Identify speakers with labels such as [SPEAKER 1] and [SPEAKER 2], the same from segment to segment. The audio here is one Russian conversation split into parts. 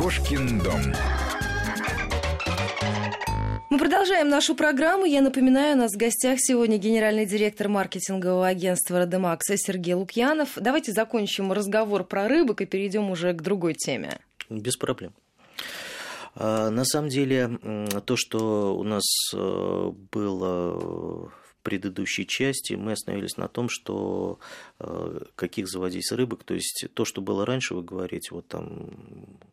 [SPEAKER 1] Кошкин дом.
[SPEAKER 2] Мы продолжаем нашу программу. Я напоминаю, у нас в гостях сегодня генеральный директор маркетингового агентства «Родемакса» Сергей Лукьянов. Давайте закончим разговор про рыбок и перейдем уже к другой теме.
[SPEAKER 3] Без проблем. А, на самом деле, то, что у нас э, было предыдущей части мы остановились на том, что э, каких заводить рыбок, то есть то, что было раньше, вы говорите, вот там...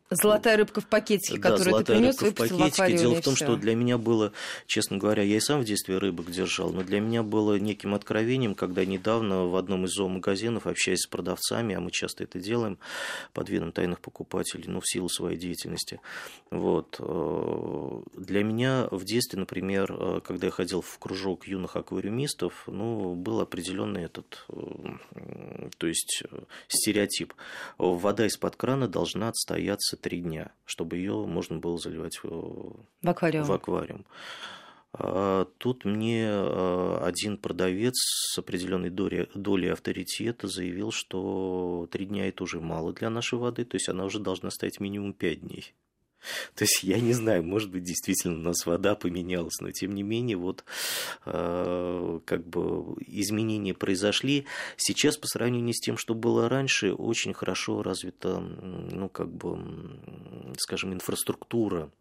[SPEAKER 2] Золотая рыбка в пакетике,
[SPEAKER 3] да,
[SPEAKER 2] которую ты принес,
[SPEAKER 3] в пакетике. Дело в том, что для меня было, честно говоря, я и сам в детстве рыбок держал, но для меня было неким откровением, когда недавно в одном из зоомагазинов, общаясь с продавцами, а мы часто это делаем под видом тайных покупателей, ну, в силу своей деятельности, вот, э, для меня в детстве, например, э, когда я ходил в кружок юных аквариумов, аквариумистов, ну, был определенный этот, э, то есть э, стереотип. Вода из-под крана должна отстояться три дня, чтобы ее можно было заливать в, в аквариум. В аквариум. А тут мне э, один продавец с определенной долей, долей авторитета заявил, что три дня это уже мало для нашей воды, то есть она уже должна стоять минимум пять дней. То есть я не знаю, может быть, действительно у нас вода поменялась, но тем не менее вот э, как бы изменения произошли. Сейчас по сравнению с тем, что было раньше, очень хорошо развита, ну как бы, скажем, инфраструктура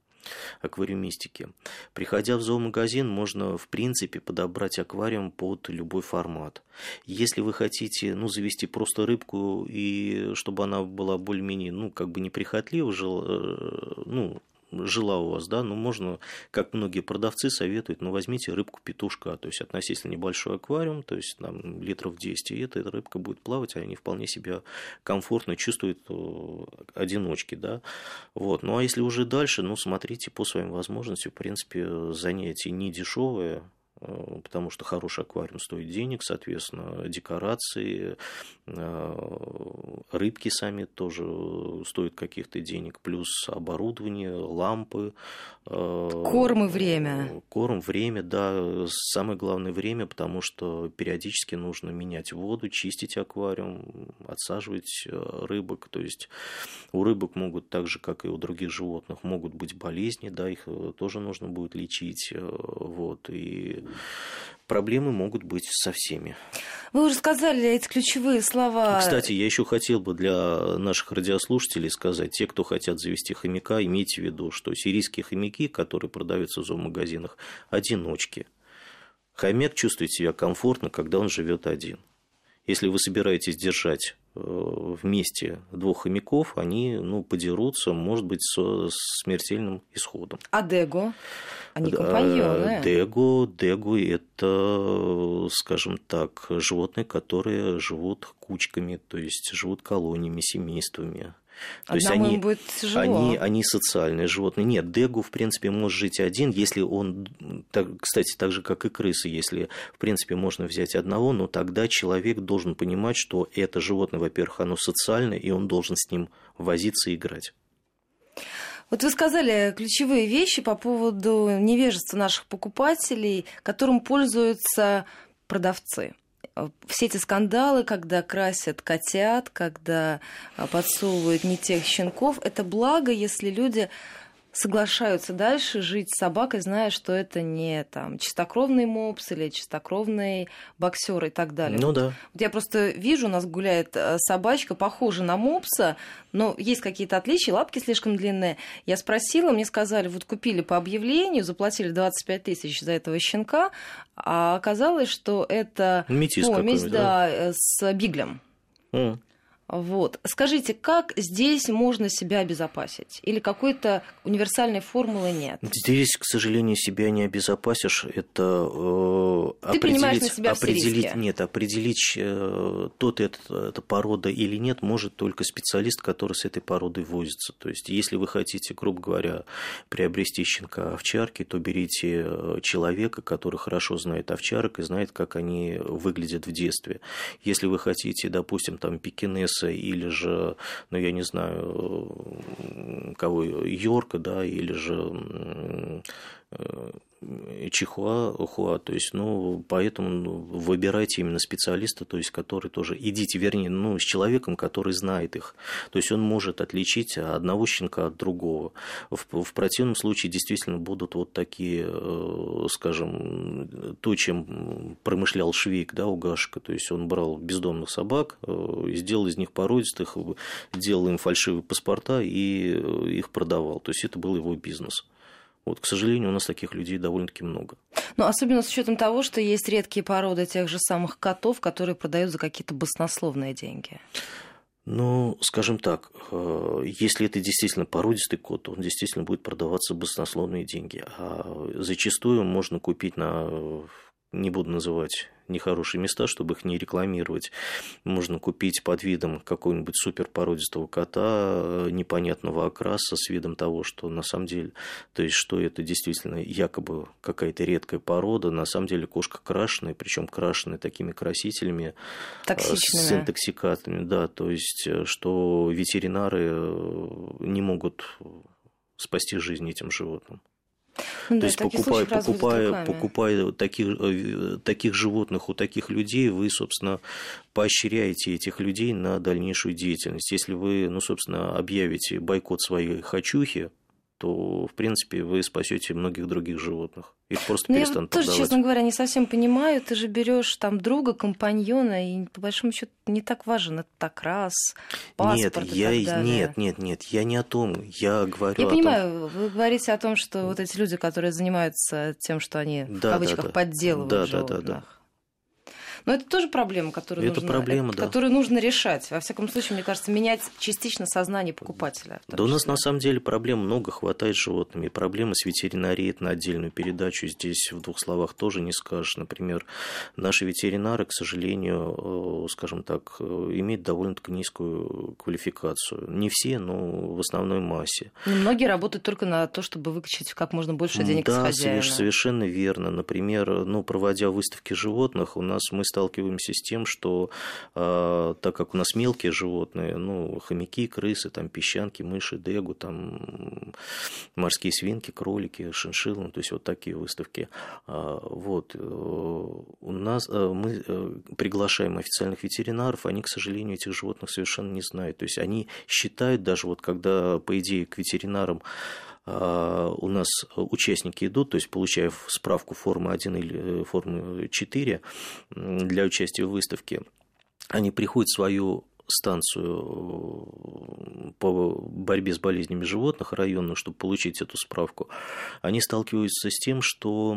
[SPEAKER 3] аквариумистики. Приходя в зоомагазин, можно, в принципе, подобрать аквариум под любой формат. Если вы хотите, ну, завести просто рыбку, и чтобы она была более-менее, ну, как бы неприхотлива, э, ну, жила у вас, да, ну, можно, как многие продавцы советуют, ну, возьмите рыбку-петушка, то есть относительно небольшой аквариум, то есть там литров 10, и эта рыбка будет плавать, а они вполне себя комфортно чувствуют э, одиночки, да, вот, ну, а если уже дальше, ну, смотрите по своим возможностям, в принципе, занятие не дешевое, Э, потому что хороший аквариум стоит денег, соответственно, декорации, э, рыбки сами тоже стоят каких-то денег, плюс оборудование, лампы.
[SPEAKER 2] Э, корм и время.
[SPEAKER 3] Корм, время, да, самое главное время, потому что периодически нужно менять воду, чистить аквариум, отсаживать рыбок, то есть у рыбок могут, так же, как и у других животных, могут быть болезни, да, их тоже нужно будет лечить, вот, и проблемы могут быть со всеми.
[SPEAKER 2] Вы уже сказали эти ключевые слова.
[SPEAKER 3] Кстати, я еще хотел бы для наших радиослушателей сказать, те, кто хотят завести хомяка, имейте в виду, что сирийские хомяки, которые продаются в зоомагазинах, одиночки. Хомяк чувствует себя комфортно, когда он живет один. Если вы собираетесь держать Э, вместе двух хомяков, они ну, подерутся, может быть, со смертельным исходом.
[SPEAKER 2] А Дего? Они компаньоны.
[SPEAKER 3] Дего, Дего – это, скажем так, животные, которые живут кучками, то есть живут колониями, семействами.
[SPEAKER 2] То есть они, будет тяжело.
[SPEAKER 3] Они, они социальные животные. Нет, Дегу, в принципе, может жить один, если он, так, кстати, так же, как и крысы, если, в принципе, можно взять одного, но тогда человек должен понимать, что это животное, во-первых, оно социальное, и он должен с ним возиться и играть.
[SPEAKER 2] Вот вы сказали ключевые вещи по поводу невежества наших покупателей, которым пользуются продавцы. Все эти скандалы, когда красят котят, когда а, подсовывают не тех щенков, это благо, если люди соглашаются дальше жить с собакой, зная, что это не там чистокровный мопс или чистокровный боксер и так далее.
[SPEAKER 3] Ну да.
[SPEAKER 2] Вот я просто вижу, у нас гуляет э, собачка, похожа на мопса, но есть какие-то отличия, лапки слишком длинные. Я спросила, мне сказали, вот купили по объявлению, заплатили 25 тысяч за этого щенка, а оказалось, что это
[SPEAKER 3] Метис помесь,
[SPEAKER 2] да, да, э, с биглем. Mm. Вот. Скажите, как здесь можно себя обезопасить? Или какой-то универсальной формулы нет?
[SPEAKER 3] Здесь, к сожалению, себя не обезопасишь. Это
[SPEAKER 2] э, Ты определить, на себя
[SPEAKER 3] определить нет, определить э, тот это, это порода или нет, может только специалист, который с этой породой возится. То есть, если вы хотите, грубо говоря, приобрести щенка овчарки, то берите э, человека, который хорошо знает овчарок и знает, как они выглядят в детстве. Если вы хотите, допустим, там пекинес Дэвиса или же, ну, я не знаю, кого, Йорка, да, или же чихуа, хуа, то есть, ну, поэтому ну, выбирайте именно специалиста, то есть, который тоже, идите, вернее, ну, с человеком, который знает их, то есть, он может отличить одного щенка от другого. В, в противном случае действительно будут вот такие, э, скажем, то, чем промышлял Швейк, да, у Гашка, то есть, он брал бездомных собак, э, сделал из них породистых, делал им фальшивые паспорта и их продавал, то есть, это был его бизнес. Вот, к сожалению, у нас таких людей довольно-таки много.
[SPEAKER 2] Ну, особенно с учетом того, что есть редкие породы тех же самых котов, которые продают за какие-то баснословные деньги.
[SPEAKER 3] Ну, скажем так, э, если это действительно породистый кот, то он действительно будет продаваться баснословные деньги. А зачастую можно купить на не буду называть нехорошие места, чтобы их не рекламировать. Можно купить под видом какого-нибудь суперпородистого кота непонятного окраса с видом того, что на самом деле, то есть что это действительно якобы какая-то редкая порода, на самом деле кошка крашеная, причем крашеная такими красителями
[SPEAKER 2] э, Токсичными.
[SPEAKER 3] с интоксикатами, да, то есть э, что ветеринары э, не могут спасти жизнь этим животным. Ну, То да, есть, покупая, покупая, покупая таких, э, таких животных у таких людей, вы, собственно, поощряете этих людей на дальнейшую деятельность. Если вы, ну, собственно, объявите бойкот своей хочухи, то, в принципе, вы спасете многих других животных. Их просто
[SPEAKER 2] Но
[SPEAKER 3] ну, перестанут
[SPEAKER 2] я тоже, продавать. честно говоря, не совсем понимаю. Ты же берешь там друга, компаньона, и по большому счету не так важен этот раз, паспорт
[SPEAKER 3] нет, и я,
[SPEAKER 2] так далее.
[SPEAKER 3] Нет, нет, нет, я не о том. Я говорю
[SPEAKER 2] Я
[SPEAKER 3] о
[SPEAKER 2] понимаю,
[SPEAKER 3] том...
[SPEAKER 2] вы говорите о том, что вот эти люди, которые занимаются тем, что они да, в кавычках да, да. подделывают да, животных. Да, да, да. Но это тоже проблема, которую, это нужно, проблема, да. которую нужно решать. Во всяком случае, мне кажется, менять частично сознание покупателя.
[SPEAKER 3] Да у нас на самом деле проблем много, хватает с животными. Проблемы с ветеринарией это на отдельную передачу. Здесь в двух словах тоже не скажешь. Например, наши ветеринары, к сожалению, э, скажем так, э, имеют довольно-таки низкую квалификацию. Не все, но в основной массе.
[SPEAKER 2] Но многие работают только на то, чтобы выкачать как можно больше денег
[SPEAKER 3] да,
[SPEAKER 2] с хозяина.
[SPEAKER 3] Да, совершенно верно. Например, ну, проводя выставки животных, у нас мы сталкиваемся с тем, что э, так как у нас мелкие животные, ну, хомяки, крысы, там, песчанки, мыши, дегу, там, морские свинки, кролики, шиншиллы, ну, то есть вот такие выставки. Э, вот. Э, у нас э, мы э, приглашаем официальных ветеринаров, они, к сожалению, этих животных совершенно не знают. То есть они считают даже вот когда, по идее, к ветеринарам у нас участники идут, то есть получая справку формы 1 или э, формы 4 для участия в выставке, они приходят в свою станцию по борьбе с болезнями животных районную, чтобы получить эту справку, они сталкиваются с тем, что,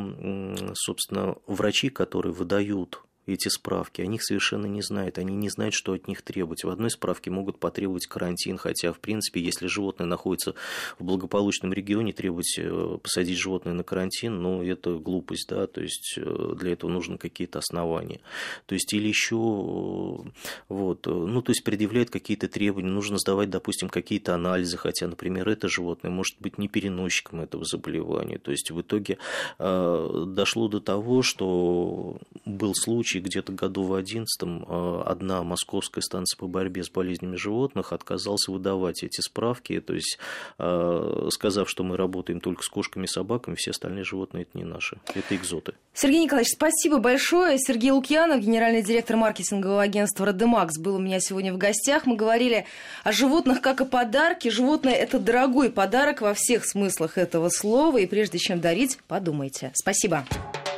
[SPEAKER 3] собственно, врачи, которые выдают эти справки, о них совершенно не знают, они не знают, что от них требовать. В одной справке могут потребовать карантин, хотя, в принципе, если животное находится в благополучном регионе, требовать э, посадить животное на карантин, ну, это глупость, да, то есть э, для этого нужны какие-то основания. То есть или еще, э, вот, ну, то есть предъявляют какие-то требования, нужно сдавать, допустим, какие-то анализы, хотя, например, это животное может быть не переносчиком этого заболевания. То есть в итоге дошло до того, что был случай, случае где-то году в 2011 э, одна московская станция по борьбе с болезнями животных отказалась выдавать эти справки, то есть э, сказав, что мы работаем только с кошками и собаками, все остальные животные это не наши, это экзоты.
[SPEAKER 2] Сергей Николаевич, спасибо большое. Сергей Лукьянов, генеральный директор маркетингового агентства «Родемакс», был у меня сегодня в гостях. Мы говорили о животных как о подарке. Животное – это дорогой подарок во всех смыслах этого слова. И прежде чем дарить, подумайте. Спасибо.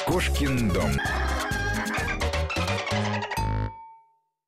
[SPEAKER 1] Кошкин дом.